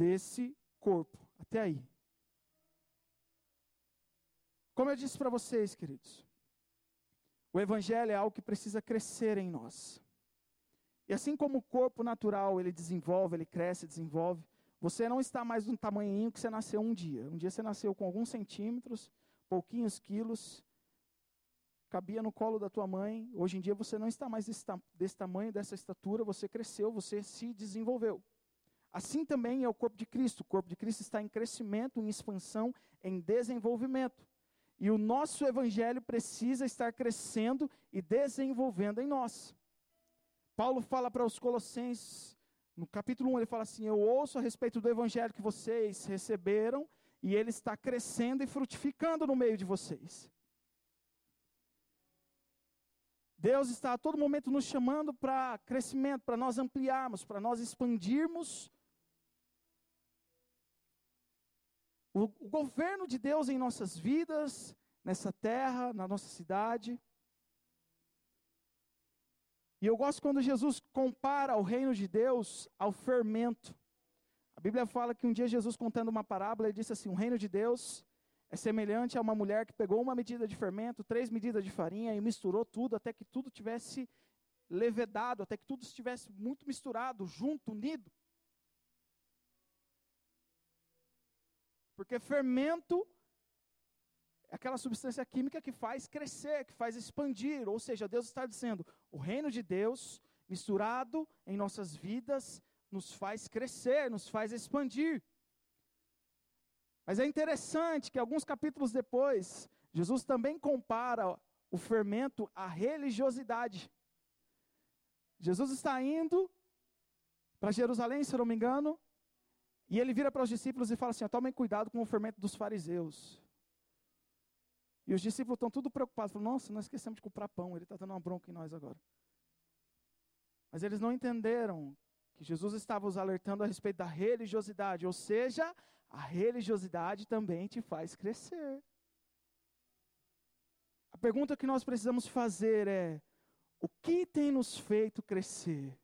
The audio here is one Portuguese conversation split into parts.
desse corpo. Até aí. Como eu disse para vocês, queridos, o Evangelho é algo que precisa crescer em nós. E assim como o corpo natural ele desenvolve, ele cresce, desenvolve, você não está mais no tamanhinho que você nasceu um dia. Um dia você nasceu com alguns centímetros, pouquinhos quilos, cabia no colo da tua mãe. Hoje em dia você não está mais desse, desse tamanho, dessa estatura, você cresceu, você se desenvolveu. Assim também é o corpo de Cristo. O corpo de Cristo está em crescimento, em expansão, em desenvolvimento. E o nosso evangelho precisa estar crescendo e desenvolvendo em nós. Paulo fala para os Colossenses, no capítulo 1, ele fala assim: Eu ouço a respeito do evangelho que vocês receberam, e ele está crescendo e frutificando no meio de vocês. Deus está a todo momento nos chamando para crescimento, para nós ampliarmos, para nós expandirmos o, o governo de Deus em nossas vidas, nessa terra, na nossa cidade. E eu gosto quando Jesus compara o reino de Deus ao fermento. A Bíblia fala que um dia Jesus contando uma parábola, ele disse assim: "O reino de Deus é semelhante a uma mulher que pegou uma medida de fermento, três medidas de farinha e misturou tudo até que tudo tivesse levedado, até que tudo estivesse muito misturado, junto, unido. Porque fermento é aquela substância química que faz crescer, que faz expandir. Ou seja, Deus está dizendo: o reino de Deus, misturado em nossas vidas, nos faz crescer, nos faz expandir. Mas é interessante que alguns capítulos depois, Jesus também compara o fermento à religiosidade. Jesus está indo para Jerusalém, se não me engano, e ele vira para os discípulos e fala assim: tomem cuidado com o fermento dos fariseus. E os discípulos estão tudo preocupados, falam, nossa, nós esquecemos de comprar pão, ele está dando uma bronca em nós agora. Mas eles não entenderam que Jesus estava os alertando a respeito da religiosidade, ou seja, a religiosidade também te faz crescer. A pergunta que nós precisamos fazer é: o que tem nos feito crescer?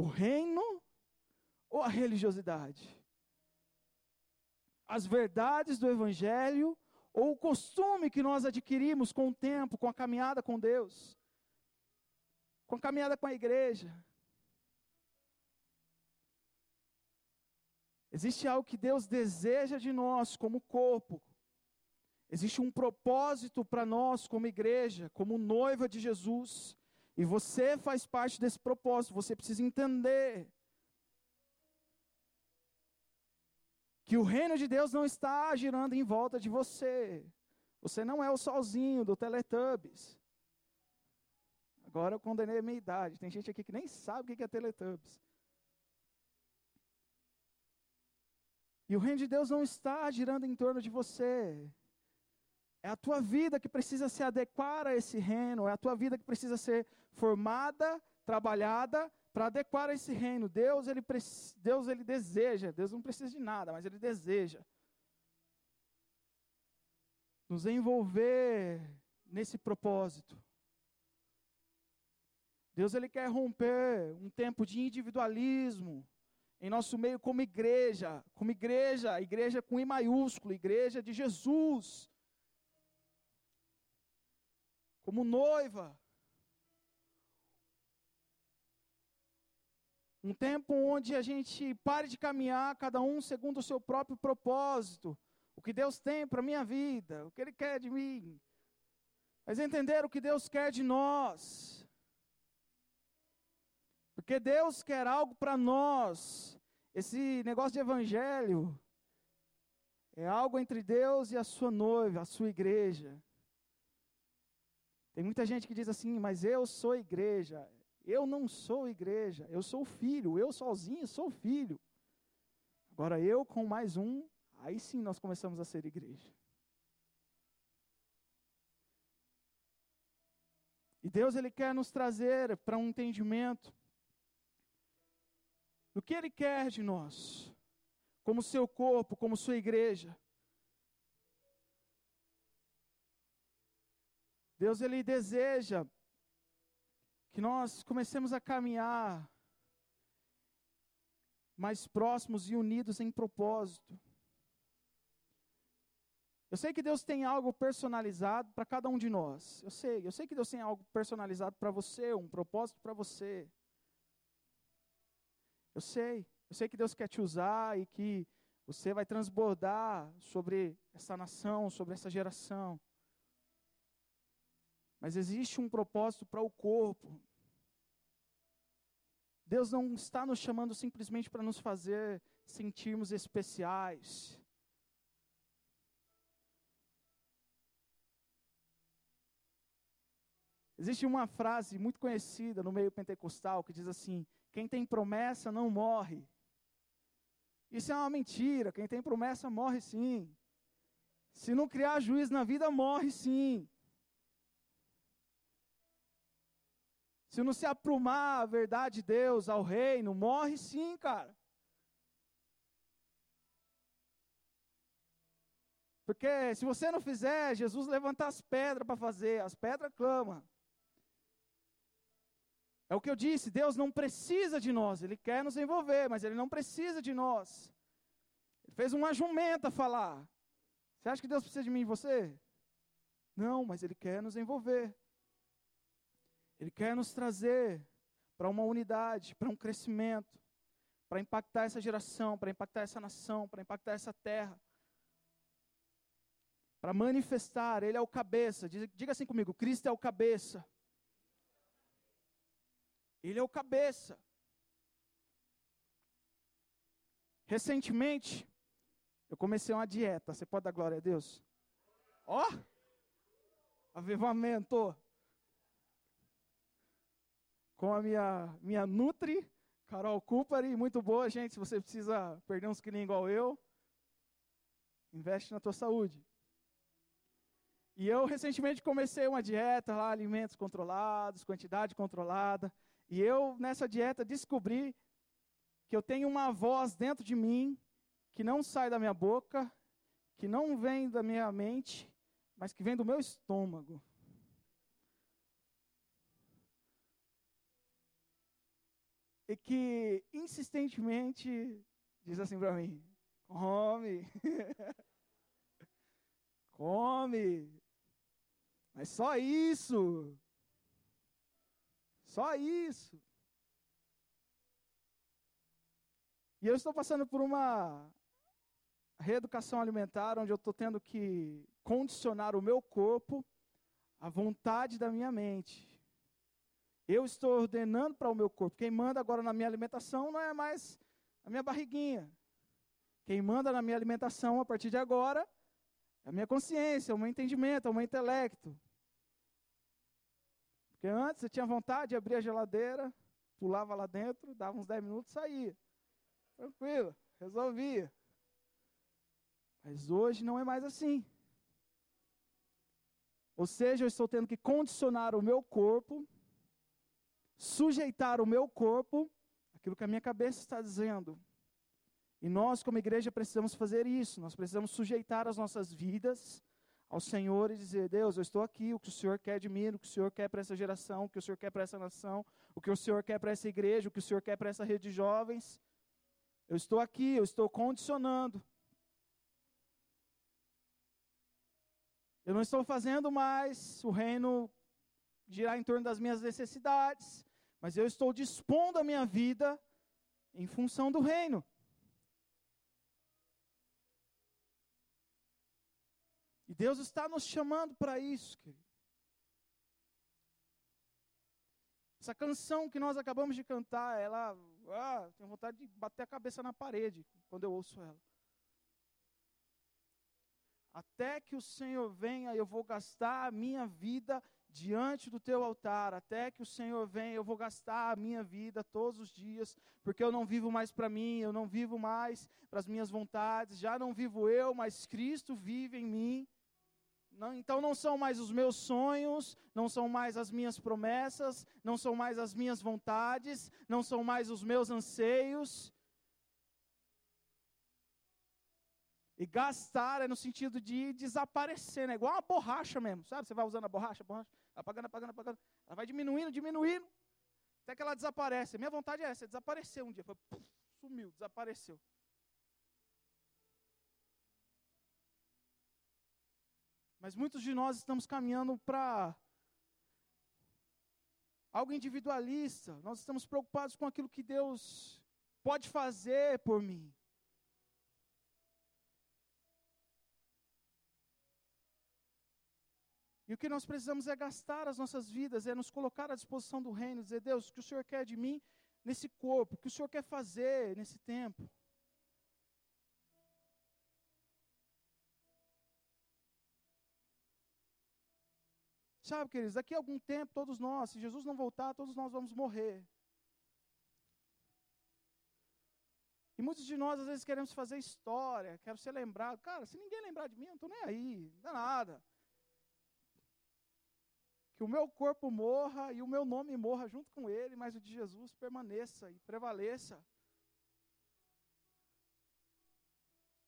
O reino ou a religiosidade? As verdades do Evangelho ou o costume que nós adquirimos com o tempo, com a caminhada com Deus, com a caminhada com a igreja? Existe algo que Deus deseja de nós como corpo. Existe um propósito para nós como igreja, como noiva de Jesus. E você faz parte desse propósito, você precisa entender que o reino de Deus não está girando em volta de você. Você não é o sozinho do Teletubbies. Agora eu condenei a minha idade. Tem gente aqui que nem sabe o que é Teletubbies. E o reino de Deus não está girando em torno de você. É a tua vida que precisa se adequar a esse reino, é a tua vida que precisa ser formada, trabalhada para adequar a esse reino. Deus ele, Deus, ele deseja, Deus não precisa de nada, mas Ele deseja nos envolver nesse propósito. Deus ele quer romper um tempo de individualismo em nosso meio como igreja, como igreja, igreja com I maiúsculo, igreja de Jesus como noiva. Um tempo onde a gente pare de caminhar, cada um segundo o seu próprio propósito. O que Deus tem para a minha vida, o que Ele quer de mim. Mas entender o que Deus quer de nós. Porque Deus quer algo para nós. Esse negócio de evangelho é algo entre Deus e a sua noiva, a sua igreja. Tem muita gente que diz assim, mas eu sou igreja. Eu não sou igreja, eu sou filho, eu sozinho sou filho. Agora eu com mais um, aí sim nós começamos a ser igreja. E Deus ele quer nos trazer para um entendimento do que ele quer de nós, como seu corpo, como sua igreja. Deus ele deseja que nós comecemos a caminhar mais próximos e unidos em propósito. Eu sei que Deus tem algo personalizado para cada um de nós. Eu sei, eu sei que Deus tem algo personalizado para você, um propósito para você. Eu sei, eu sei que Deus quer te usar e que você vai transbordar sobre essa nação, sobre essa geração. Mas existe um propósito para o corpo. Deus não está nos chamando simplesmente para nos fazer sentirmos especiais. Existe uma frase muito conhecida no meio pentecostal que diz assim: quem tem promessa não morre. Isso é uma mentira. Quem tem promessa morre sim. Se não criar juízo na vida, morre sim. Se não se aprumar a verdade de Deus ao reino, morre sim, cara. Porque se você não fizer, Jesus levanta as pedras para fazer, as pedras clamam. É o que eu disse, Deus não precisa de nós, Ele quer nos envolver, mas Ele não precisa de nós. Ele fez uma jumenta falar. Você acha que Deus precisa de mim e você? Não, mas Ele quer nos envolver. Ele quer nos trazer para uma unidade, para um crescimento, para impactar essa geração, para impactar essa nação, para impactar essa terra. Para manifestar, Ele é o cabeça. Diga assim comigo: Cristo é o cabeça. Ele é o cabeça. Recentemente, eu comecei uma dieta. Você pode dar glória a Deus? Ó! Oh, avivamento. Com a minha, minha Nutri, Carol Cupari, muito boa, gente. Se você precisa perder uns quilinhos igual eu, investe na tua saúde. E eu recentemente comecei uma dieta lá, alimentos controlados, quantidade controlada. E eu, nessa dieta, descobri que eu tenho uma voz dentro de mim que não sai da minha boca, que não vem da minha mente, mas que vem do meu estômago. E que insistentemente diz assim para mim: come, come, mas só isso. Só isso. E eu estou passando por uma reeducação alimentar, onde eu estou tendo que condicionar o meu corpo à vontade da minha mente. Eu estou ordenando para o meu corpo. Quem manda agora na minha alimentação não é mais a minha barriguinha. Quem manda na minha alimentação a partir de agora é a minha consciência, é o meu entendimento, é o meu intelecto. Porque antes você tinha vontade de abrir a geladeira, pulava lá dentro, dava uns 10 minutos e saía. Tranquilo, resolvia. Mas hoje não é mais assim. Ou seja, eu estou tendo que condicionar o meu corpo, sujeitar o meu corpo, aquilo que a minha cabeça está dizendo. E nós, como igreja, precisamos fazer isso. Nós precisamos sujeitar as nossas vidas ao Senhor e dizer: Deus, eu estou aqui, o que o Senhor quer de mim, o que o Senhor quer para essa geração, o que o Senhor quer para essa nação, o que o Senhor quer para essa igreja, o que o Senhor quer para essa rede de jovens. Eu estou aqui, eu estou condicionando. Eu não estou fazendo mais o reino girar em torno das minhas necessidades, mas eu estou dispondo a minha vida em função do reino. E Deus está nos chamando para isso, querido. Essa canção que nós acabamos de cantar, ela, ah, tenho vontade de bater a cabeça na parede quando eu ouço ela. Até que o Senhor venha, eu vou gastar a minha vida diante do teu altar. Até que o Senhor venha, eu vou gastar a minha vida todos os dias, porque eu não vivo mais para mim, eu não vivo mais para as minhas vontades, já não vivo eu, mas Cristo vive em mim. Não, então não são mais os meus sonhos, não são mais as minhas promessas, não são mais as minhas vontades, não são mais os meus anseios. E gastar é no sentido de desaparecer, né? igual uma borracha mesmo, sabe? Você vai usando a borracha, a borracha, apagando, apagando, apagando. Ela vai diminuindo, diminuindo, até que ela desaparece. Minha vontade é essa, é desaparecer um dia. sumiu, desapareceu. Mas muitos de nós estamos caminhando para algo individualista. Nós estamos preocupados com aquilo que Deus pode fazer por mim. E o que nós precisamos é gastar as nossas vidas, é nos colocar à disposição do reino, dizer, Deus, o que o Senhor quer de mim nesse corpo, o que o Senhor quer fazer nesse tempo. Sabe, queridos, daqui a algum tempo, todos nós, se Jesus não voltar, todos nós vamos morrer. E muitos de nós, às vezes, queremos fazer história, quero ser lembrado. Cara, se ninguém lembrar de mim, eu não estou nem aí, não dá nada que o meu corpo morra e o meu nome morra junto com ele, mas o de Jesus permaneça e prevaleça.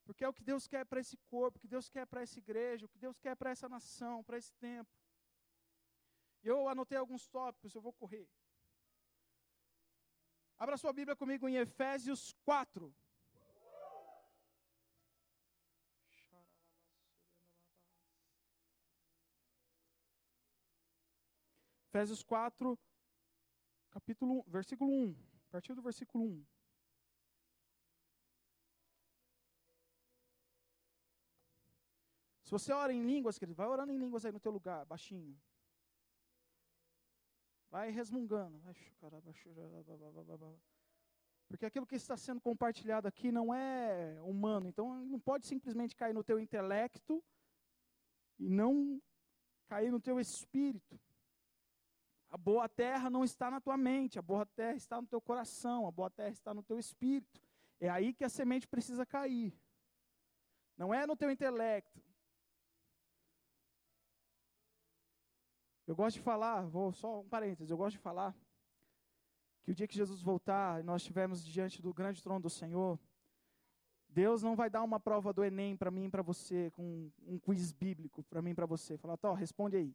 Porque é o que Deus quer para esse corpo, o que Deus quer para essa igreja, o que Deus quer para essa nação, para esse tempo. Eu anotei alguns tópicos, eu vou correr. Abra sua Bíblia comigo em Efésios 4. Efésios 4, capítulo 1, versículo 1. A partir do versículo 1. Se você ora em línguas, querido, vai orando em línguas aí no teu lugar, baixinho. Vai resmungando. Porque aquilo que está sendo compartilhado aqui não é humano. Então não pode simplesmente cair no teu intelecto e não cair no teu espírito. A boa terra não está na tua mente, a boa terra está no teu coração, a boa terra está no teu espírito. É aí que a semente precisa cair. Não é no teu intelecto. Eu gosto de falar, vou só um parênteses, eu gosto de falar que o dia que Jesus voltar e nós estivermos diante do grande trono do Senhor, Deus não vai dar uma prova do Enem para mim e para você, com um quiz bíblico para mim e para você. Falar, tá, responde aí.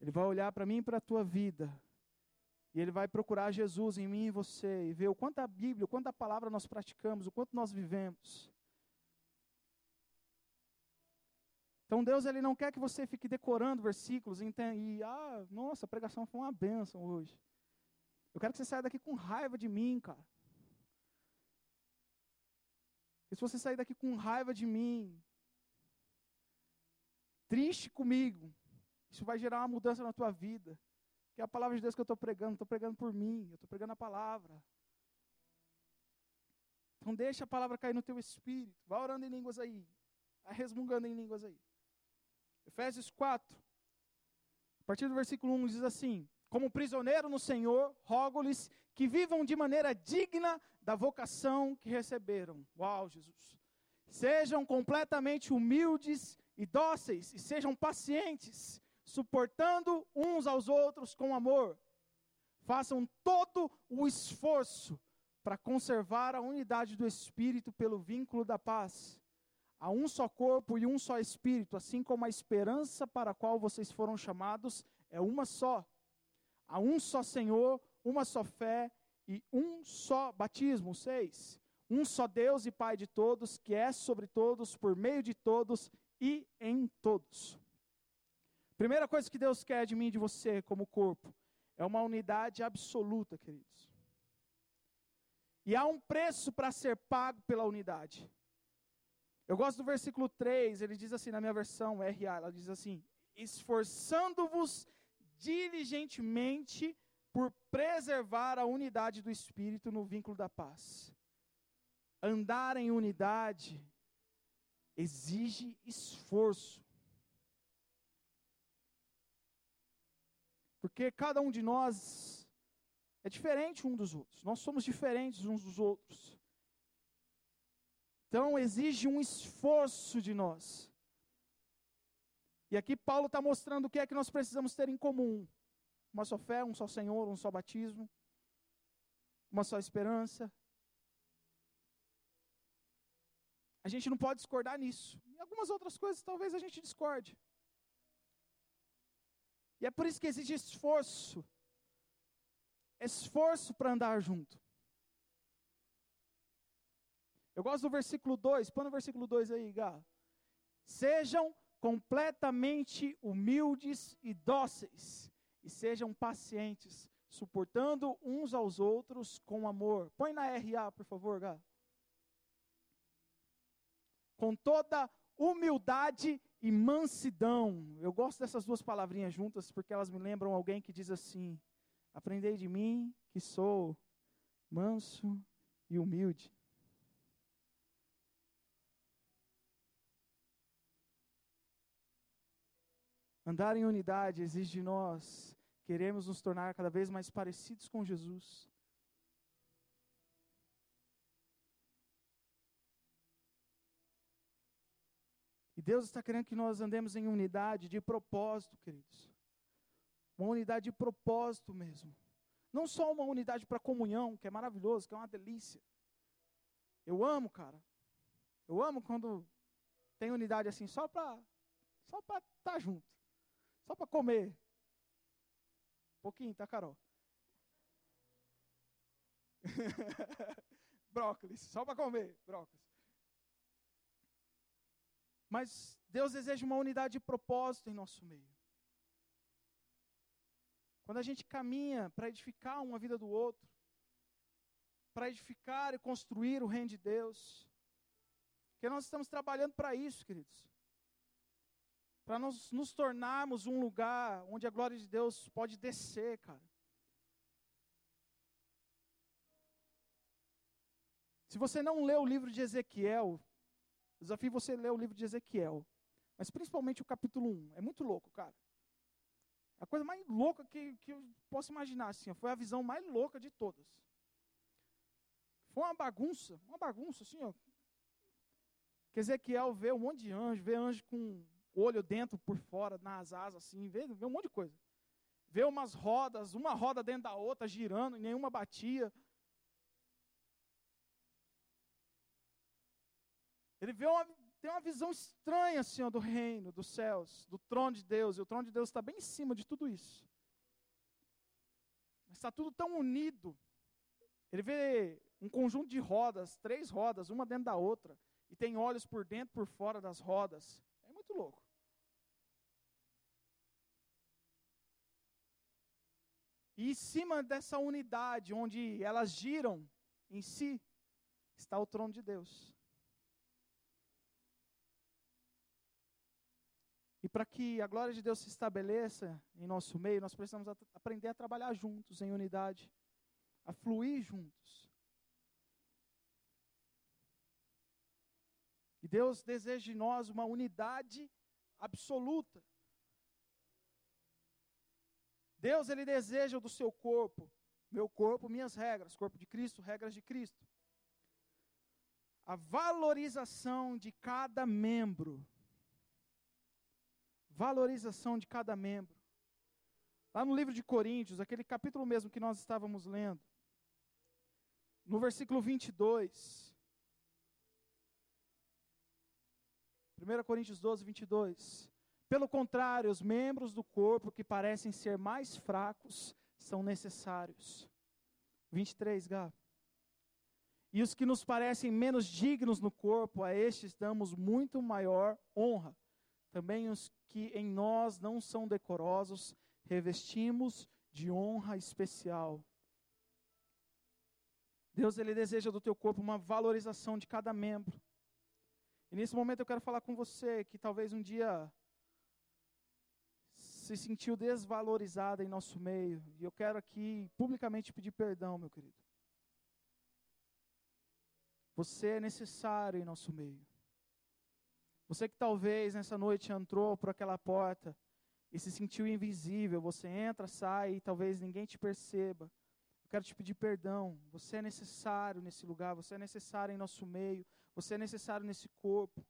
Ele vai olhar para mim e para a tua vida. E ele vai procurar Jesus em mim e você e ver o quanto a Bíblia, o quanto a palavra nós praticamos, o quanto nós vivemos. Então Deus ele não quer que você fique decorando versículos e, e ah, nossa, a pregação foi uma benção hoje. Eu quero que você saia daqui com raiva de mim, cara. E se você sair daqui com raiva de mim, triste comigo, isso vai gerar uma mudança na tua vida. Que é a palavra de Deus que eu estou pregando, estou pregando por mim, eu estou pregando a palavra. Então deixa a palavra cair no teu espírito. Vai orando em línguas aí. Vai resmungando em línguas aí. Efésios 4, a partir do versículo 1 diz assim: Como prisioneiro no Senhor, rogo-lhes que vivam de maneira digna da vocação que receberam. Uau, Jesus. Sejam completamente humildes e dóceis, e sejam pacientes, suportando uns aos outros com amor. Façam todo o esforço para conservar a unidade do Espírito pelo vínculo da paz. Há um só corpo e um só Espírito, assim como a esperança para a qual vocês foram chamados é uma só. Há um só Senhor, uma só fé e um só batismo. Seis. Um só Deus e Pai de todos, que é sobre todos, por meio de todos e em todos. Primeira coisa que Deus quer de mim e de você como corpo é uma unidade absoluta, queridos. E há um preço para ser pago pela unidade. Eu gosto do versículo 3, ele diz assim na minha versão RA, ela diz assim: esforçando-vos diligentemente por preservar a unidade do espírito no vínculo da paz. Andar em unidade exige esforço. Porque cada um de nós é diferente um dos outros. Nós somos diferentes uns dos outros. Então exige um esforço de nós. E aqui Paulo está mostrando o que é que nós precisamos ter em comum: uma só fé, um só Senhor, um só batismo, uma só esperança. A gente não pode discordar nisso. E algumas outras coisas talvez a gente discorde. E é por isso que exige esforço. esforço para andar junto. Eu gosto do versículo 2, põe no versículo 2 aí, Gá. Sejam completamente humildes e dóceis, e sejam pacientes, suportando uns aos outros com amor. Põe na RA, por favor, Gá. Com toda humildade e mansidão. Eu gosto dessas duas palavrinhas juntas porque elas me lembram alguém que diz assim: Aprendei de mim que sou manso e humilde. Andar em unidade exige de nós queremos nos tornar cada vez mais parecidos com Jesus. E Deus está querendo que nós andemos em unidade de propósito, queridos. Uma unidade de propósito mesmo. Não só uma unidade para comunhão, que é maravilhoso, que é uma delícia. Eu amo, cara. Eu amo quando tem unidade assim, só para só para estar tá junto. Só para comer. Um pouquinho, tá, Carol? brócolis, só para comer, brócolis. Mas Deus deseja uma unidade de propósito em nosso meio. Quando a gente caminha para edificar uma vida do outro, para edificar e construir o reino de Deus, que nós estamos trabalhando para isso, queridos. Para nós nos tornarmos um lugar onde a glória de Deus pode descer, cara. Se você não lê o livro de Ezequiel, Desafio você ler o livro de Ezequiel. Mas principalmente o capítulo 1. É muito louco, cara. A coisa mais louca que, que eu posso imaginar, assim, foi a visão mais louca de todas. Foi uma bagunça, uma bagunça, assim, ó. Que Ezequiel vê um monte de anjo, vê anjo com olho dentro, por fora, nas asas, assim, vê, vê um monte de coisa. Vê umas rodas, uma roda dentro da outra, girando, e nenhuma batia. Ele vê uma, tem uma visão estranha assim, ó, do reino, dos céus, do trono de Deus, e o trono de Deus está bem em cima de tudo isso. Mas está tudo tão unido. Ele vê um conjunto de rodas, três rodas, uma dentro da outra, e tem olhos por dentro e por fora das rodas. É muito louco. E em cima dessa unidade, onde elas giram em si, está o trono de Deus. Para que a glória de Deus se estabeleça em nosso meio, nós precisamos aprender a trabalhar juntos, em unidade, a fluir juntos. E Deus deseja de nós uma unidade absoluta. Deus, Ele deseja do seu corpo, meu corpo, minhas regras, corpo de Cristo, regras de Cristo. A valorização de cada membro valorização de cada membro. Lá no livro de Coríntios, aquele capítulo mesmo que nós estávamos lendo, no versículo 22. 1 Coríntios 12, 22. Pelo contrário, os membros do corpo que parecem ser mais fracos são necessários. 23, Gá. E os que nos parecem menos dignos no corpo, a estes damos muito maior honra. Também os que em nós não são decorosos, revestimos de honra especial. Deus ele deseja do teu corpo uma valorização de cada membro. E nesse momento eu quero falar com você que talvez um dia se sentiu desvalorizada em nosso meio. E eu quero aqui publicamente pedir perdão, meu querido. Você é necessário em nosso meio. Você que talvez nessa noite entrou por aquela porta e se sentiu invisível, você entra, sai e talvez ninguém te perceba. Eu quero te pedir perdão. Você é necessário nesse lugar, você é necessário em nosso meio, você é necessário nesse corpo.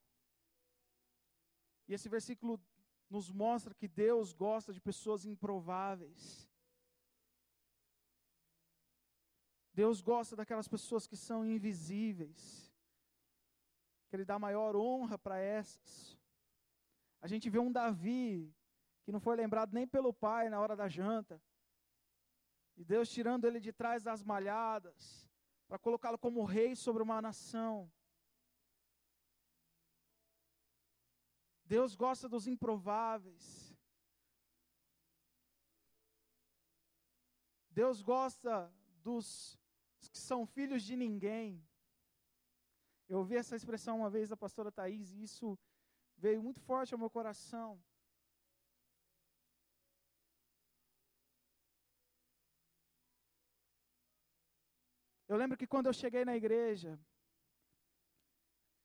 E esse versículo nos mostra que Deus gosta de pessoas improváveis. Deus gosta daquelas pessoas que são invisíveis que Ele dá maior honra para essas. A gente vê um Davi que não foi lembrado nem pelo pai na hora da janta. E Deus tirando ele de trás das malhadas, para colocá-lo como rei sobre uma nação. Deus gosta dos improváveis. Deus gosta dos, que são filhos de ninguém. Eu ouvi essa expressão uma vez da pastora Thaís e isso veio muito forte ao meu coração. Eu lembro que quando eu cheguei na igreja,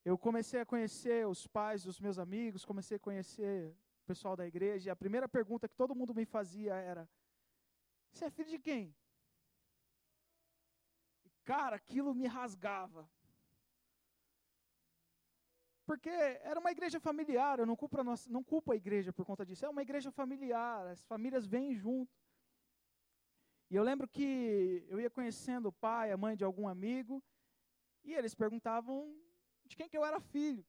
eu comecei a conhecer os pais dos meus amigos, comecei a conhecer o pessoal da igreja, e a primeira pergunta que todo mundo me fazia era: Você é filho de quem? E, cara, aquilo me rasgava. Porque era uma igreja familiar, eu não culpo, a nossa, não culpo a igreja por conta disso, é uma igreja familiar, as famílias vêm junto. E eu lembro que eu ia conhecendo o pai, a mãe de algum amigo, e eles perguntavam de quem que eu era filho.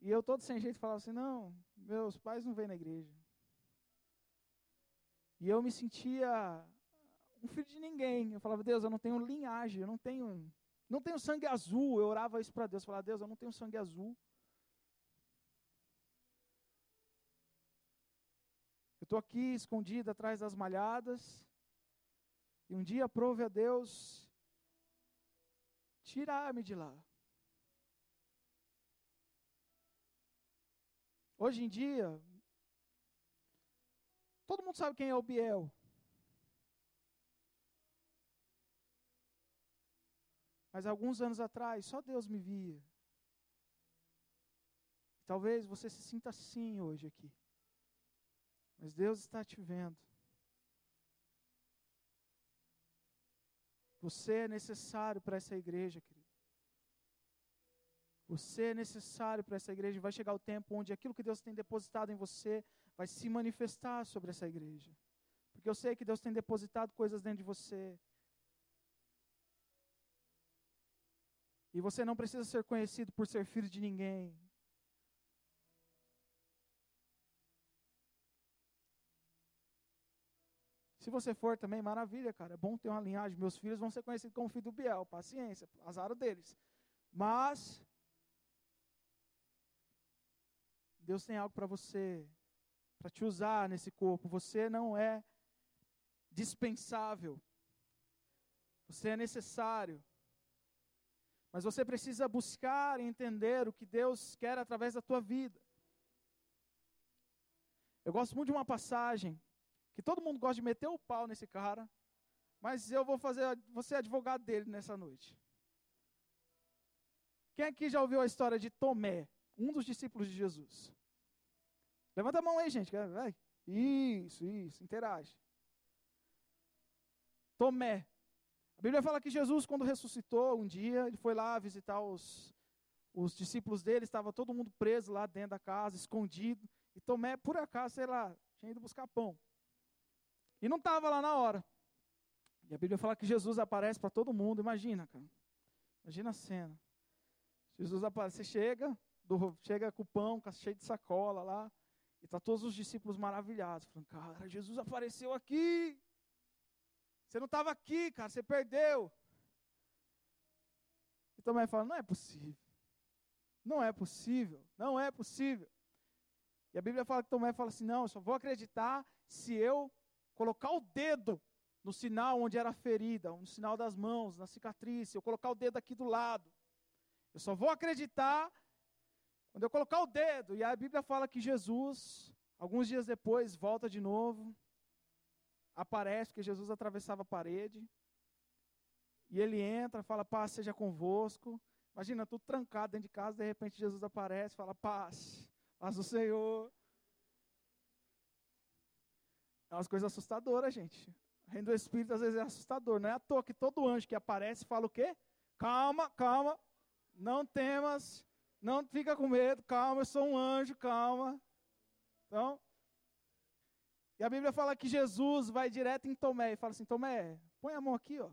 E eu todo sem jeito falava assim, não, meus pais não vêm na igreja. E eu me sentia um filho de ninguém. Eu falava, Deus, eu não tenho linhagem, eu não tenho, não tenho sangue azul. Eu orava isso para Deus, eu falava, Deus, eu não tenho sangue azul. Eu estou aqui escondido atrás das malhadas. E um dia prove a Deus tirar-me de lá. Hoje em dia, todo mundo sabe quem é o Biel. Mas alguns anos atrás, só Deus me via. Talvez você se sinta assim hoje aqui. Mas Deus está te vendo. Você é necessário para essa igreja, querido. Você é necessário para essa igreja. Vai chegar o tempo onde aquilo que Deus tem depositado em você vai se manifestar sobre essa igreja. Porque eu sei que Deus tem depositado coisas dentro de você. E você não precisa ser conhecido por ser filho de ninguém. Se você for também, maravilha, cara. É bom ter uma linhagem. Meus filhos vão ser conhecidos como filho do Biel. Paciência, azar deles. Mas, Deus tem algo para você, para te usar nesse corpo. Você não é dispensável. Você é necessário. Mas você precisa buscar e entender o que Deus quer através da tua vida. Eu gosto muito de uma passagem que todo mundo gosta de meter o pau nesse cara, mas eu vou fazer você advogado dele nessa noite. Quem aqui já ouviu a história de Tomé, um dos discípulos de Jesus? Levanta a mão aí, gente. Vai. Isso, isso, interage. Tomé. A Bíblia fala que Jesus, quando ressuscitou um dia, ele foi lá visitar os, os discípulos dele, estava todo mundo preso lá dentro da casa, escondido. E Tomé, por acaso, sei lá, tinha ido buscar pão. E não estava lá na hora. E a Bíblia fala que Jesus aparece para todo mundo. Imagina, cara. Imagina a cena. Jesus aparece, você chega, do, chega com o pão, cheio de sacola lá, e tá todos os discípulos maravilhados, falando, cara, Jesus apareceu aqui. Você não estava aqui, cara, você perdeu. E também fala, não é possível. Não é possível, não é possível. E a Bíblia fala que Tomé fala assim: não, eu só vou acreditar se eu colocar o dedo no sinal onde era a ferida, no sinal das mãos, na cicatriz, se eu colocar o dedo aqui do lado. Eu só vou acreditar quando eu colocar o dedo. E a Bíblia fala que Jesus, alguns dias depois, volta de novo, aparece, que Jesus atravessava a parede. E ele entra, fala, paz seja convosco. Imagina, tudo trancado dentro de casa, de repente Jesus aparece, fala, paz, paz do Senhor. É umas coisas assustadoras, gente. O reino do Espírito às vezes é assustador. Não é à toa que todo anjo que aparece fala o quê? Calma, calma, não temas, não fica com medo, calma, eu sou um anjo, calma. Então, e a Bíblia fala que Jesus vai direto em Tomé e fala assim: Tomé, põe a mão aqui, ó.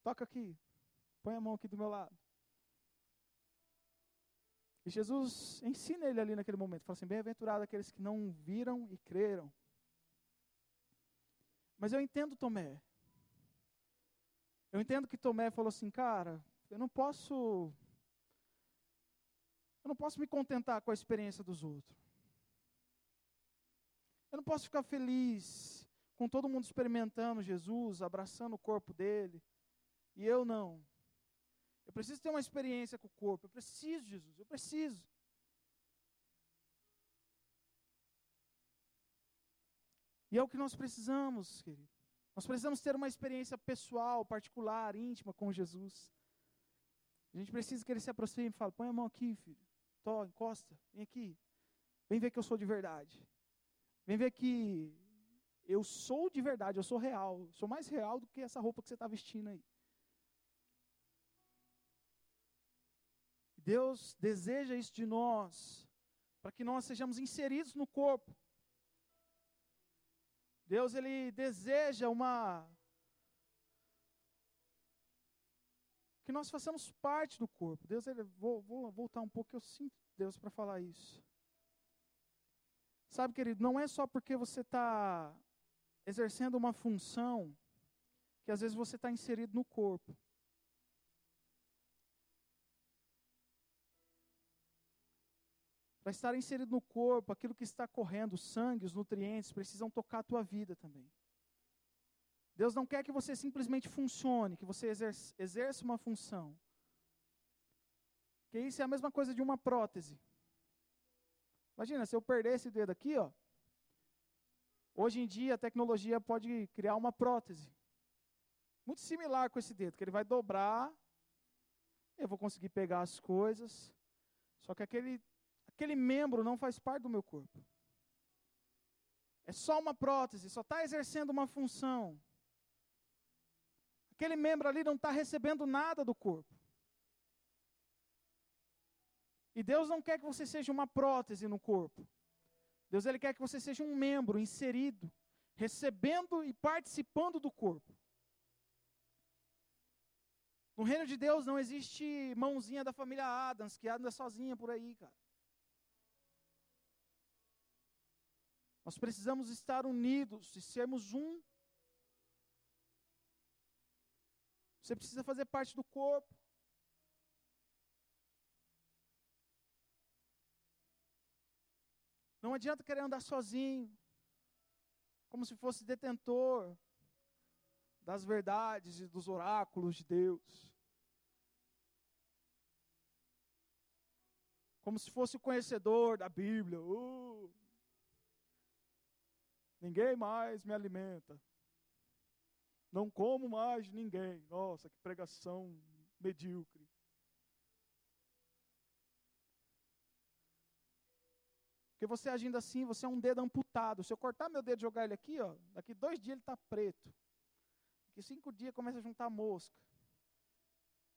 Toca aqui. Põe a mão aqui do meu lado. E Jesus ensina ele ali naquele momento. Fala assim: Bem-aventurado aqueles que não viram e creram. Mas eu entendo Tomé. Eu entendo que Tomé falou assim, cara, eu não posso. Eu não posso me contentar com a experiência dos outros. Eu não posso ficar feliz com todo mundo experimentando Jesus, abraçando o corpo dele, e eu não. Eu preciso ter uma experiência com o corpo. Eu preciso, Jesus, eu preciso. E é o que nós precisamos, querido. Nós precisamos ter uma experiência pessoal, particular, íntima com Jesus. A gente precisa que ele se aproxime e fale: põe a mão aqui, filho. Tó, encosta, vem aqui. Vem ver que eu sou de verdade. Vem ver que eu sou de verdade, eu sou real. Eu sou mais real do que essa roupa que você está vestindo aí. Deus deseja isso de nós, para que nós sejamos inseridos no corpo. Deus ele deseja uma que nós façamos parte do corpo. Deus ele vou, vou voltar um pouco, eu sinto Deus para falar isso. Sabe, querido, não é só porque você está exercendo uma função que às vezes você está inserido no corpo. Para estar inserido no corpo, aquilo que está correndo, o sangue, os nutrientes, precisam tocar a tua vida também. Deus não quer que você simplesmente funcione, que você exerça, exerça uma função. Que isso é a mesma coisa de uma prótese. Imagina, se eu perder esse dedo aqui, ó. Hoje em dia a tecnologia pode criar uma prótese. Muito similar com esse dedo, que ele vai dobrar, eu vou conseguir pegar as coisas. Só que aquele aquele membro não faz parte do meu corpo. É só uma prótese, só está exercendo uma função. Aquele membro ali não está recebendo nada do corpo. E Deus não quer que você seja uma prótese no corpo. Deus ele quer que você seja um membro inserido, recebendo e participando do corpo. No reino de Deus não existe mãozinha da família Adams que anda sozinha por aí, cara. Nós precisamos estar unidos e sermos um. Você precisa fazer parte do corpo. Não adianta querer andar sozinho, como se fosse detentor das verdades e dos oráculos de Deus. Como se fosse o conhecedor da Bíblia. Uh, Ninguém mais me alimenta. Não como mais ninguém. Nossa, que pregação medíocre. Porque você agindo assim, você é um dedo amputado. Se eu cortar meu dedo e jogar ele aqui, ó, daqui dois dias ele está preto. Daqui cinco dias começa a juntar mosca.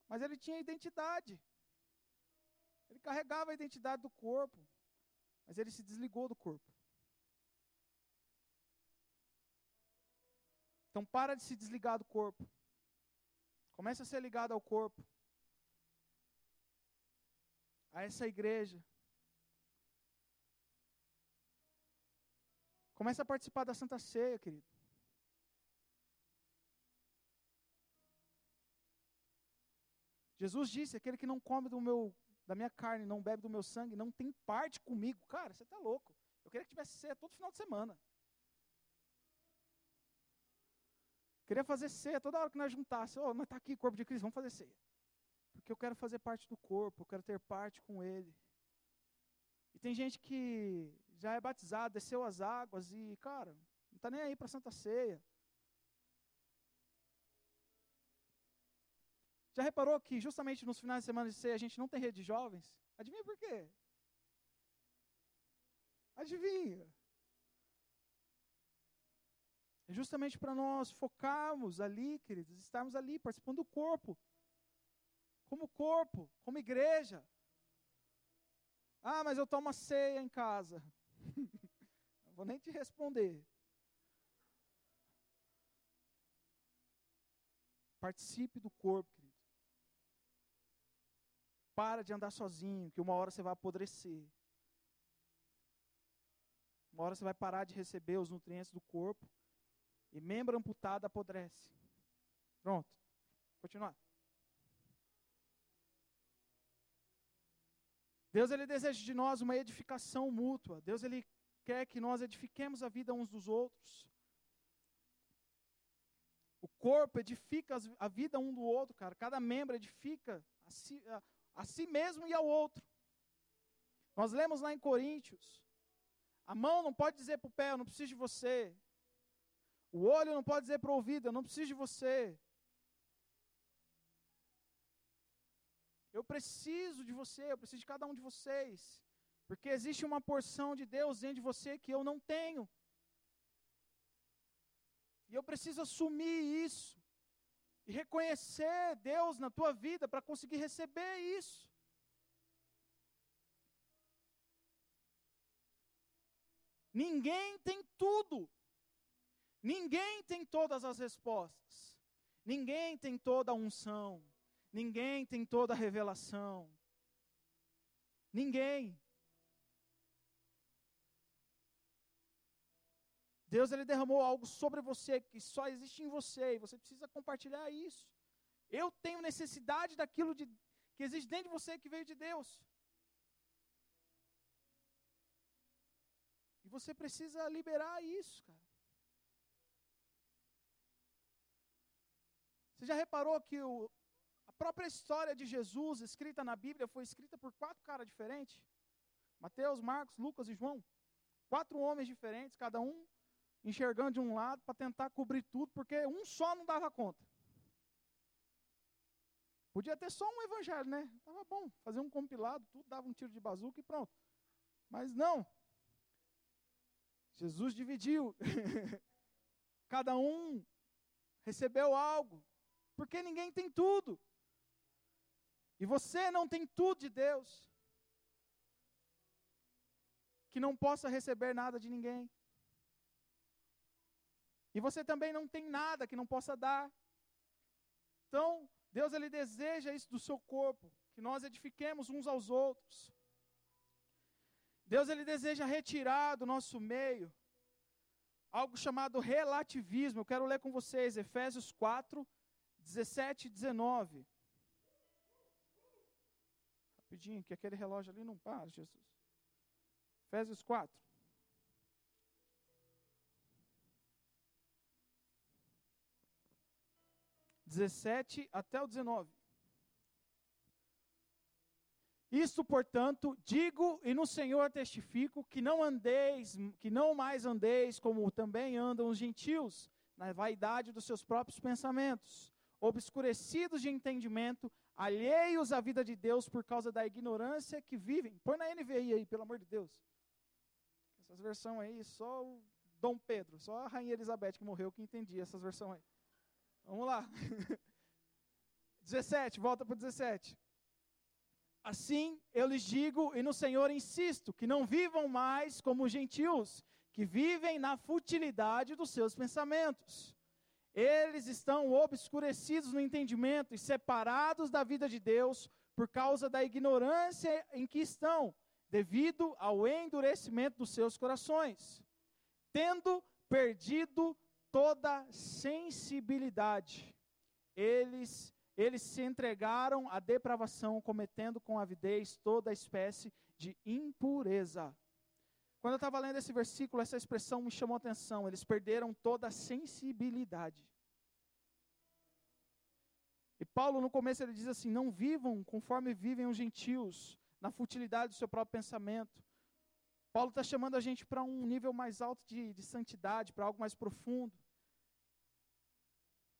Mas ele tinha identidade. Ele carregava a identidade do corpo. Mas ele se desligou do corpo. Então para de se desligar do corpo. Comece a ser ligado ao corpo. A essa igreja. Comece a participar da Santa Ceia, querido. Jesus disse: aquele que não come do meu, da minha carne, não bebe do meu sangue, não tem parte comigo. Cara, você está louco. Eu queria que tivesse ceia todo final de semana. Queria fazer ceia toda hora que nós juntássemos. Oh, nós está aqui, corpo de Cristo, vamos fazer ceia. Porque eu quero fazer parte do corpo, eu quero ter parte com Ele. E tem gente que já é batizado, desceu as águas e, cara, não está nem aí para a Santa Ceia. Já reparou que justamente nos finais de semana de ceia a gente não tem rede de jovens? Adivinha por quê? Adivinha. É justamente para nós focarmos ali, queridos, estarmos ali participando do corpo. Como corpo, como igreja. Ah, mas eu tomo ceia em casa. Não vou nem te responder. Participe do corpo, querido. Para de andar sozinho, que uma hora você vai apodrecer. Uma hora você vai parar de receber os nutrientes do corpo e membro amputado apodrece. Pronto. Continuar. Deus ele deseja de nós uma edificação mútua. Deus ele quer que nós edifiquemos a vida uns dos outros. O corpo edifica a vida um do outro, cara. Cada membro edifica a si, a, a si mesmo e ao outro. Nós lemos lá em Coríntios. A mão não pode dizer para o pé, eu não preciso de você. O olho não pode dizer para o ouvido, eu não preciso de você. Eu preciso de você, eu preciso de cada um de vocês. Porque existe uma porção de Deus dentro de você que eu não tenho. E eu preciso assumir isso. E reconhecer Deus na tua vida para conseguir receber isso. Ninguém tem tudo. Ninguém tem todas as respostas. Ninguém tem toda a unção. Ninguém tem toda a revelação. Ninguém. Deus ele derramou algo sobre você que só existe em você e você precisa compartilhar isso. Eu tenho necessidade daquilo de, que existe dentro de você que veio de Deus. E você precisa liberar isso, cara. Você já reparou que o, própria história de Jesus, escrita na Bíblia, foi escrita por quatro caras diferentes? Mateus, Marcos, Lucas e João. Quatro homens diferentes, cada um enxergando de um lado para tentar cobrir tudo, porque um só não dava conta. Podia ter só um evangelho, né? Tava bom, fazer um compilado, tudo dava um tiro de bazuca e pronto. Mas não. Jesus dividiu. Cada um recebeu algo, porque ninguém tem tudo. E você não tem tudo de Deus. Que não possa receber nada de ninguém. E você também não tem nada que não possa dar. Então, Deus ele deseja isso do seu corpo, que nós edifiquemos uns aos outros. Deus ele deseja retirar do nosso meio algo chamado relativismo. Eu quero ler com vocês Efésios 4, 17 e 19. Rapidinho, que aquele relógio ali não para, Jesus. Efésios 4. 17 até o 19. Isto, portanto, digo e no Senhor testifico que não andeis, que não mais andeis como também andam os gentios, na vaidade dos seus próprios pensamentos, obscurecidos de entendimento, alheios à vida de Deus por causa da ignorância que vivem. Põe na NVI aí, pelo amor de Deus. Essas versões aí, só o Dom Pedro, só a Rainha Elizabeth que morreu que entendia essas versões aí. Vamos lá. 17, volta para 17. Assim eu lhes digo e no Senhor insisto, que não vivam mais como gentios, que vivem na futilidade dos seus pensamentos. Eles estão obscurecidos no entendimento e separados da vida de Deus por causa da ignorância em que estão, devido ao endurecimento dos seus corações, tendo perdido toda sensibilidade. Eles, eles se entregaram à depravação, cometendo com avidez toda espécie de impureza. Quando eu estava lendo esse versículo, essa expressão me chamou a atenção. Eles perderam toda a sensibilidade. E Paulo, no começo, ele diz assim: Não vivam conforme vivem os gentios, na futilidade do seu próprio pensamento. Paulo está chamando a gente para um nível mais alto de, de santidade, para algo mais profundo.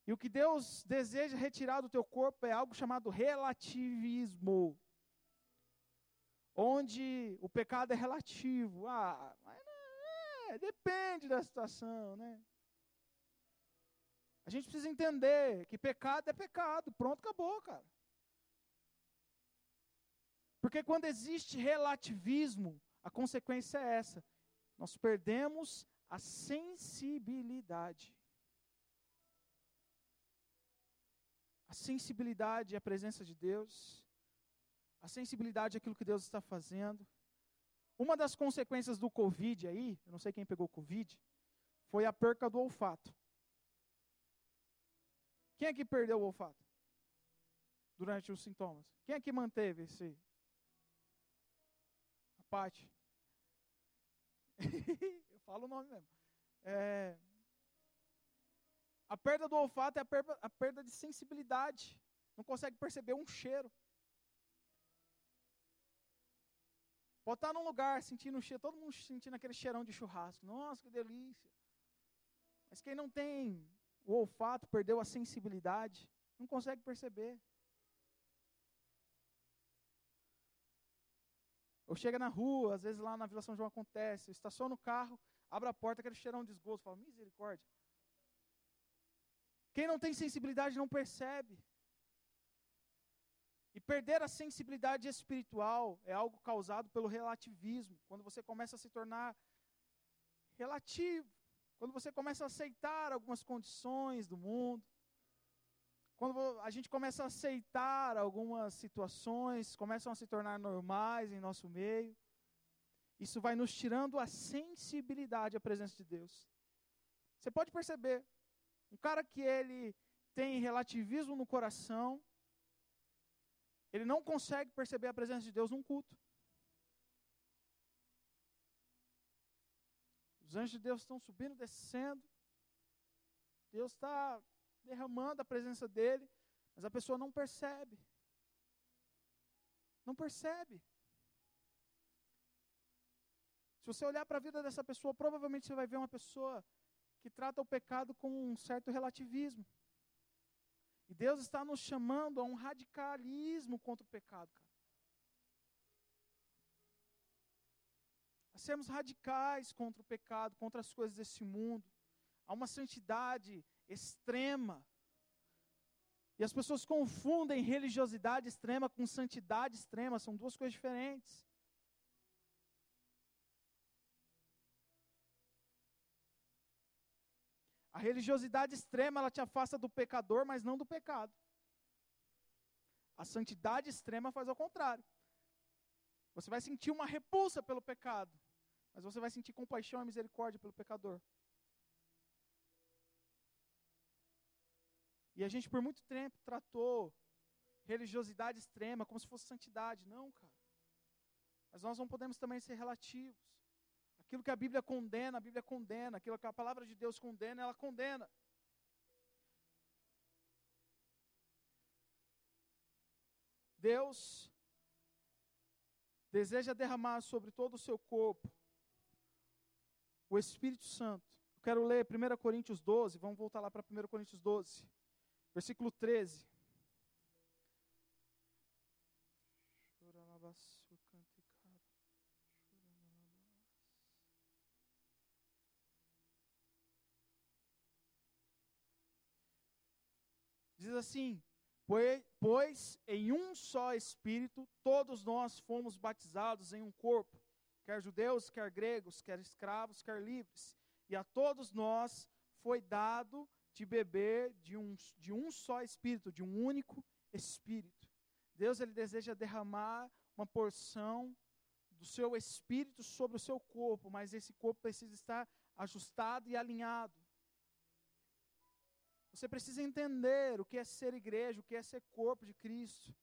E o que Deus deseja retirar do teu corpo é algo chamado relativismo. Onde o pecado é relativo. Ah, mas não, é, depende da situação, né? A gente precisa entender que pecado é pecado. Pronto, acabou, cara. Porque quando existe relativismo, a consequência é essa: nós perdemos a sensibilidade. A sensibilidade à presença de Deus, a sensibilidade àquilo que Deus está fazendo. Uma das consequências do Covid aí, eu não sei quem pegou Covid, foi a perca do olfato. Quem é que perdeu o olfato? Durante os sintomas. Quem é que manteve esse? A parte. Eu falo o nome mesmo. É, a perda do olfato é a perda, a perda de sensibilidade. Não consegue perceber um cheiro. Pode estar num lugar sentindo o cheiro, todo mundo sentindo aquele cheirão de churrasco. Nossa, que delícia. Mas quem não tem o olfato, perdeu a sensibilidade, não consegue perceber. Ou chega na rua, às vezes lá na Vila São João acontece, estaciona o carro, abre a porta, aquele cheirão de esgoto, fala, misericórdia. Quem não tem sensibilidade não percebe. E perder a sensibilidade espiritual é algo causado pelo relativismo, quando você começa a se tornar relativo, quando você começa a aceitar algumas condições do mundo, quando a gente começa a aceitar algumas situações, começam a se tornar normais em nosso meio, isso vai nos tirando a sensibilidade à presença de Deus. Você pode perceber, um cara que ele tem relativismo no coração, ele não consegue perceber a presença de Deus num culto. Os anjos de Deus estão subindo, descendo. Deus está derramando a presença dele, mas a pessoa não percebe. Não percebe. Se você olhar para a vida dessa pessoa, provavelmente você vai ver uma pessoa que trata o pecado com um certo relativismo. E Deus está nos chamando a um radicalismo contra o pecado, cara. A sermos radicais contra o pecado, contra as coisas desse mundo. Há uma santidade extrema. E as pessoas confundem religiosidade extrema com santidade extrema, são duas coisas diferentes. A religiosidade extrema, ela te afasta do pecador, mas não do pecado. A santidade extrema faz ao contrário. Você vai sentir uma repulsa pelo pecado, mas você vai sentir compaixão e misericórdia pelo pecador. E a gente por muito tempo tratou religiosidade extrema como se fosse santidade. Não, cara. Mas nós não podemos também ser relativos. Aquilo que a Bíblia condena, a Bíblia condena. Aquilo que a palavra de Deus condena, ela condena. Deus deseja derramar sobre todo o seu corpo o Espírito Santo. Eu quero ler 1 Coríntios 12, vamos voltar lá para 1 Coríntios 12, versículo 13. Diz assim: Pois em um só Espírito todos nós fomos batizados em um corpo, quer judeus, quer gregos, quer escravos, quer livres, e a todos nós foi dado de beber de um, de um só Espírito, de um único Espírito. Deus ele deseja derramar uma porção do seu Espírito sobre o seu corpo, mas esse corpo precisa estar ajustado e alinhado. Você precisa entender o que é ser igreja, o que é ser corpo de Cristo.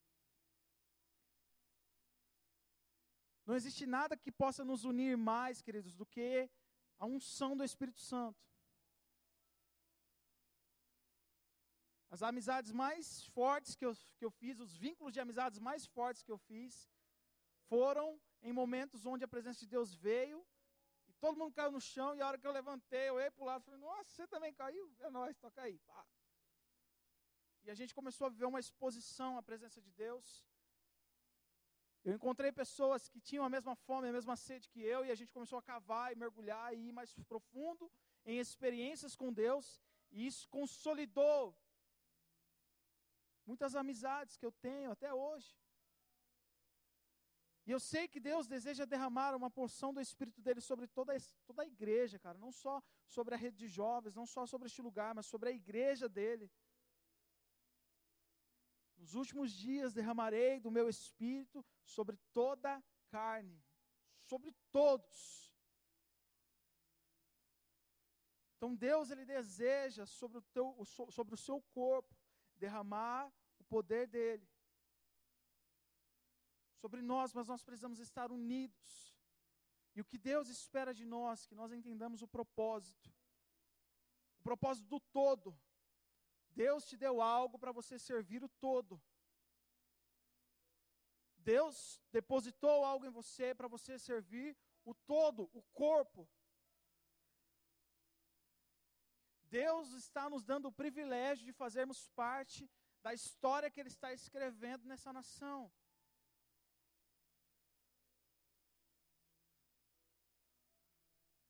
Não existe nada que possa nos unir mais, queridos, do que a unção do Espírito Santo. As amizades mais fortes que eu, que eu fiz, os vínculos de amizades mais fortes que eu fiz, foram em momentos onde a presença de Deus veio Todo mundo caiu no chão e a hora que eu levantei, eu olhei para o lado e falei, nossa, você também caiu? É nós, toca aí. Pá. E a gente começou a viver uma exposição à presença de Deus. Eu encontrei pessoas que tinham a mesma fome, a mesma sede que eu, e a gente começou a cavar e mergulhar e ir mais profundo em experiências com Deus, e isso consolidou muitas amizades que eu tenho até hoje. E eu sei que Deus deseja derramar uma porção do Espírito dele sobre toda, toda a igreja, cara. Não só sobre a rede de jovens, não só sobre este lugar, mas sobre a igreja dele. Nos últimos dias derramarei do meu Espírito sobre toda a carne, sobre todos. Então Deus ele deseja sobre o, teu, sobre o seu corpo derramar o poder dele sobre nós, mas nós precisamos estar unidos. E o que Deus espera de nós, que nós entendamos o propósito, o propósito do todo. Deus te deu algo para você servir o todo. Deus depositou algo em você para você servir o todo, o corpo. Deus está nos dando o privilégio de fazermos parte da história que Ele está escrevendo nessa nação.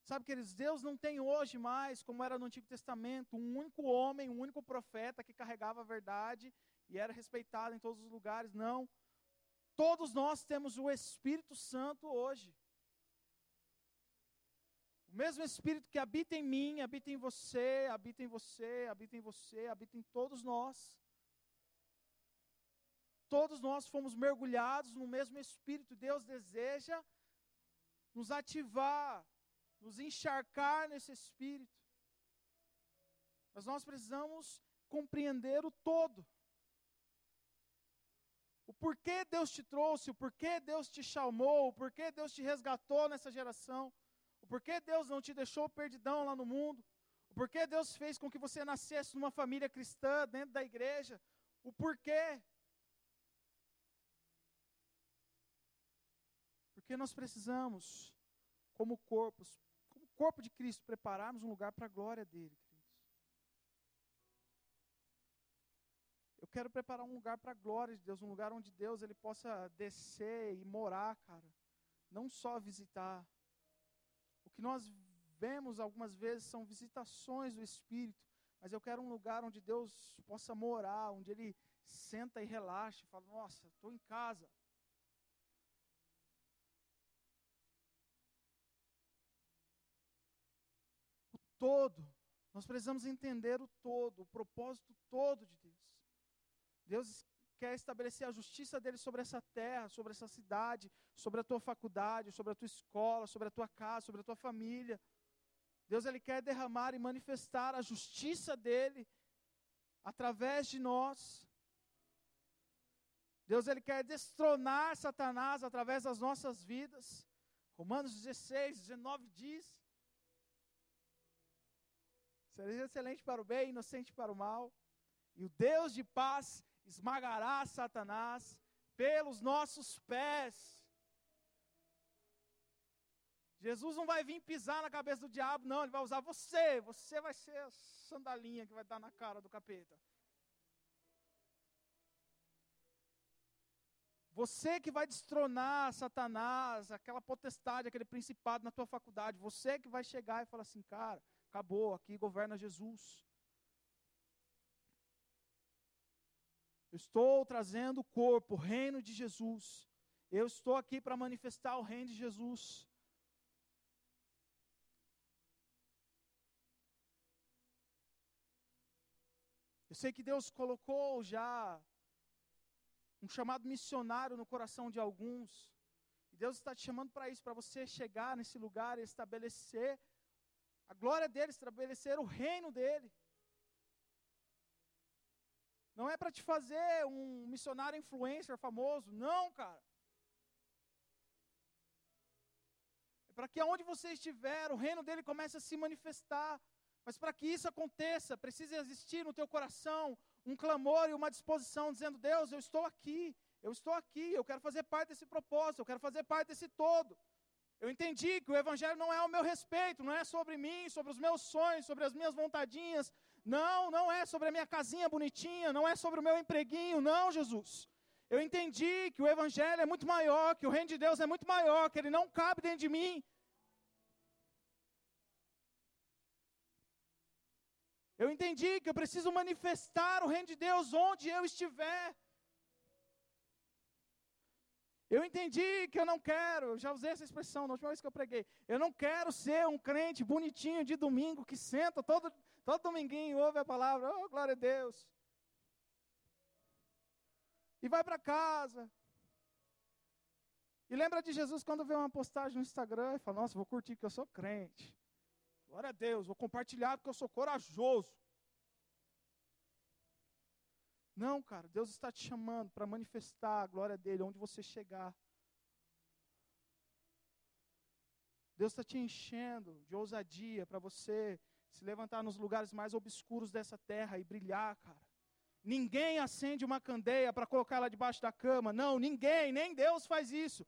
Sabe, queridos, Deus não tem hoje mais, como era no Antigo Testamento, um único homem, um único profeta que carregava a verdade e era respeitado em todos os lugares. Não. Todos nós temos o Espírito Santo hoje. O mesmo Espírito que habita em mim, habita em você, habita em você, habita em você, habita em todos nós. Todos nós fomos mergulhados no mesmo Espírito. Deus deseja nos ativar, nos encharcar nesse Espírito. Mas nós precisamos compreender o todo. O porquê Deus te trouxe, o porquê Deus te chamou, o porquê Deus te resgatou nessa geração o porquê Deus não te deixou perdidão lá no mundo, o porquê Deus fez com que você nascesse numa família cristã dentro da igreja, o porquê. Porque nós precisamos, como corpos, corpo de Cristo, prepararmos um lugar para a glória dele, queridos. Eu quero preparar um lugar para a glória de Deus, um lugar onde Deus ele possa descer e morar, cara. Não só visitar que nós vemos algumas vezes são visitações do Espírito, mas eu quero um lugar onde Deus possa morar, onde Ele senta e relaxa e fala: Nossa, estou em casa. Todo, nós precisamos entender o todo, o propósito todo de Deus. Deus quer estabelecer a justiça dele sobre essa terra, sobre essa cidade, sobre a tua faculdade, sobre a tua escola, sobre a tua casa, sobre a tua família. Deus ele quer derramar e manifestar a justiça dele através de nós. Deus ele quer destronar Satanás através das nossas vidas. Romanos 16, 19 diz: Sereis excelente para o bem, inocente para o mal, e o Deus de paz esmagará Satanás pelos nossos pés. Jesus não vai vir pisar na cabeça do diabo, não, ele vai usar você. Você vai ser a sandalinha que vai dar na cara do capeta. Você que vai destronar Satanás, aquela potestade, aquele principado na tua faculdade. Você que vai chegar e falar assim, cara, acabou, aqui governa Jesus. Eu estou trazendo o corpo, o reino de Jesus. Eu estou aqui para manifestar o reino de Jesus. Eu sei que Deus colocou já um chamado missionário no coração de alguns. E Deus está te chamando para isso, para você chegar nesse lugar e estabelecer a glória dele, estabelecer o reino dele. Não é para te fazer um missionário influencer famoso, não, cara. É para que aonde você estiver, o reino dele comece a se manifestar. Mas para que isso aconteça, precisa existir no teu coração um clamor e uma disposição dizendo: Deus, eu estou aqui, eu estou aqui, eu quero fazer parte desse propósito, eu quero fazer parte desse todo. Eu entendi que o Evangelho não é ao meu respeito, não é sobre mim, sobre os meus sonhos, sobre as minhas vontadinhas. Não, não é sobre a minha casinha bonitinha, não é sobre o meu empreguinho, não, Jesus. Eu entendi que o Evangelho é muito maior, que o reino de Deus é muito maior, que ele não cabe dentro de mim. Eu entendi que eu preciso manifestar o reino de Deus onde eu estiver. Eu entendi que eu não quero, já usei essa expressão na última vez que eu preguei. Eu não quero ser um crente bonitinho de domingo que senta todo, todo dominguinho, ouve a palavra, oh glória a Deus. E vai para casa. E lembra de Jesus quando vê uma postagem no Instagram e fala: Nossa, vou curtir que eu sou crente. Glória a Deus, vou compartilhar porque eu sou corajoso. Não, cara, Deus está te chamando para manifestar a glória dele onde você chegar. Deus está te enchendo de ousadia para você se levantar nos lugares mais obscuros dessa terra e brilhar, cara. Ninguém acende uma candeia para colocar ela debaixo da cama. Não, ninguém, nem Deus faz isso.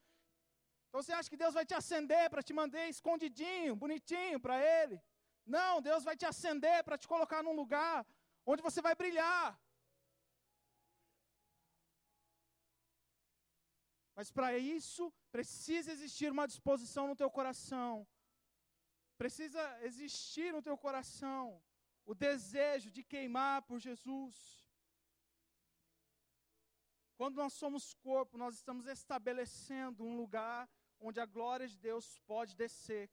Então você acha que Deus vai te acender para te mandar escondidinho, bonitinho para Ele? Não, Deus vai te acender para te colocar num lugar onde você vai brilhar. Mas para isso, precisa existir uma disposição no teu coração. Precisa existir no teu coração o desejo de queimar por Jesus. Quando nós somos corpo, nós estamos estabelecendo um lugar onde a glória de Deus pode descer.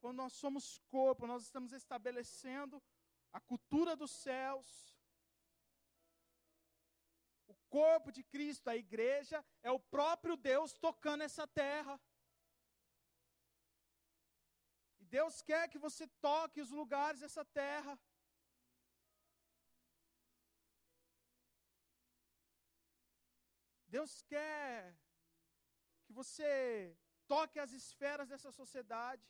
Quando nós somos corpo, nós estamos estabelecendo a cultura dos céus. Corpo de Cristo, a igreja, é o próprio Deus tocando essa terra. E Deus quer que você toque os lugares dessa terra. Deus quer que você toque as esferas dessa sociedade.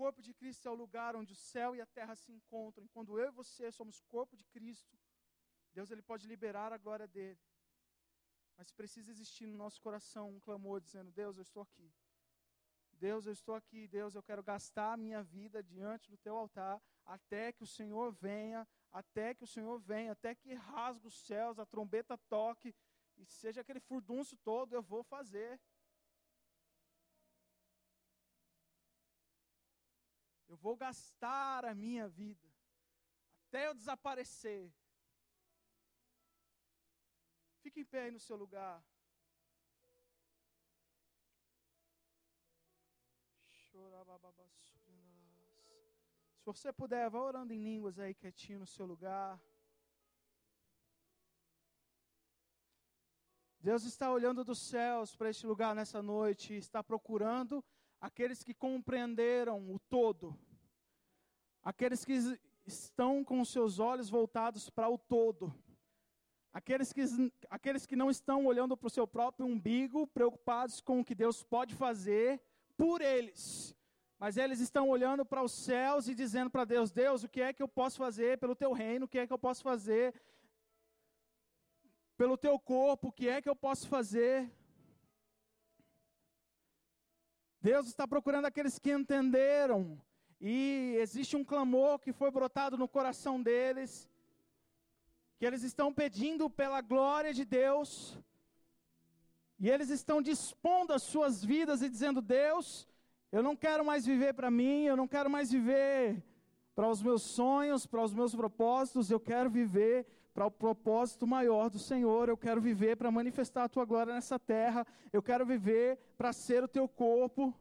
Corpo de Cristo é o lugar onde o céu e a terra se encontram. Quando eu e você somos corpo de Cristo, Deus ele pode liberar a glória dele. Mas precisa existir no nosso coração um clamor dizendo: Deus, eu estou aqui. Deus, eu estou aqui. Deus, eu quero gastar a minha vida diante do teu altar até que o Senhor venha, até que o Senhor venha, até que rasgue os céus, a trombeta toque, e seja aquele furdunço todo, eu vou fazer. Vou gastar a minha vida até eu desaparecer. Fique em pé aí no seu lugar. Se você puder, vá orando em línguas aí quietinho no seu lugar. Deus está olhando dos céus para este lugar nessa noite, está procurando aqueles que compreenderam o todo, aqueles que estão com seus olhos voltados para o todo, aqueles que, aqueles que não estão olhando para o seu próprio umbigo, preocupados com o que Deus pode fazer por eles, mas eles estão olhando para os céus e dizendo para Deus: Deus, o que é que eu posso fazer pelo teu reino? O que é que eu posso fazer pelo teu corpo? O que é que eu posso fazer? Deus está procurando aqueles que entenderam, e existe um clamor que foi brotado no coração deles, que eles estão pedindo pela glória de Deus, e eles estão dispondo as suas vidas e dizendo: Deus, eu não quero mais viver para mim, eu não quero mais viver para os meus sonhos, para os meus propósitos, eu quero viver para o propósito maior do Senhor, eu quero viver para manifestar a tua glória nessa terra, eu quero viver para ser o teu corpo.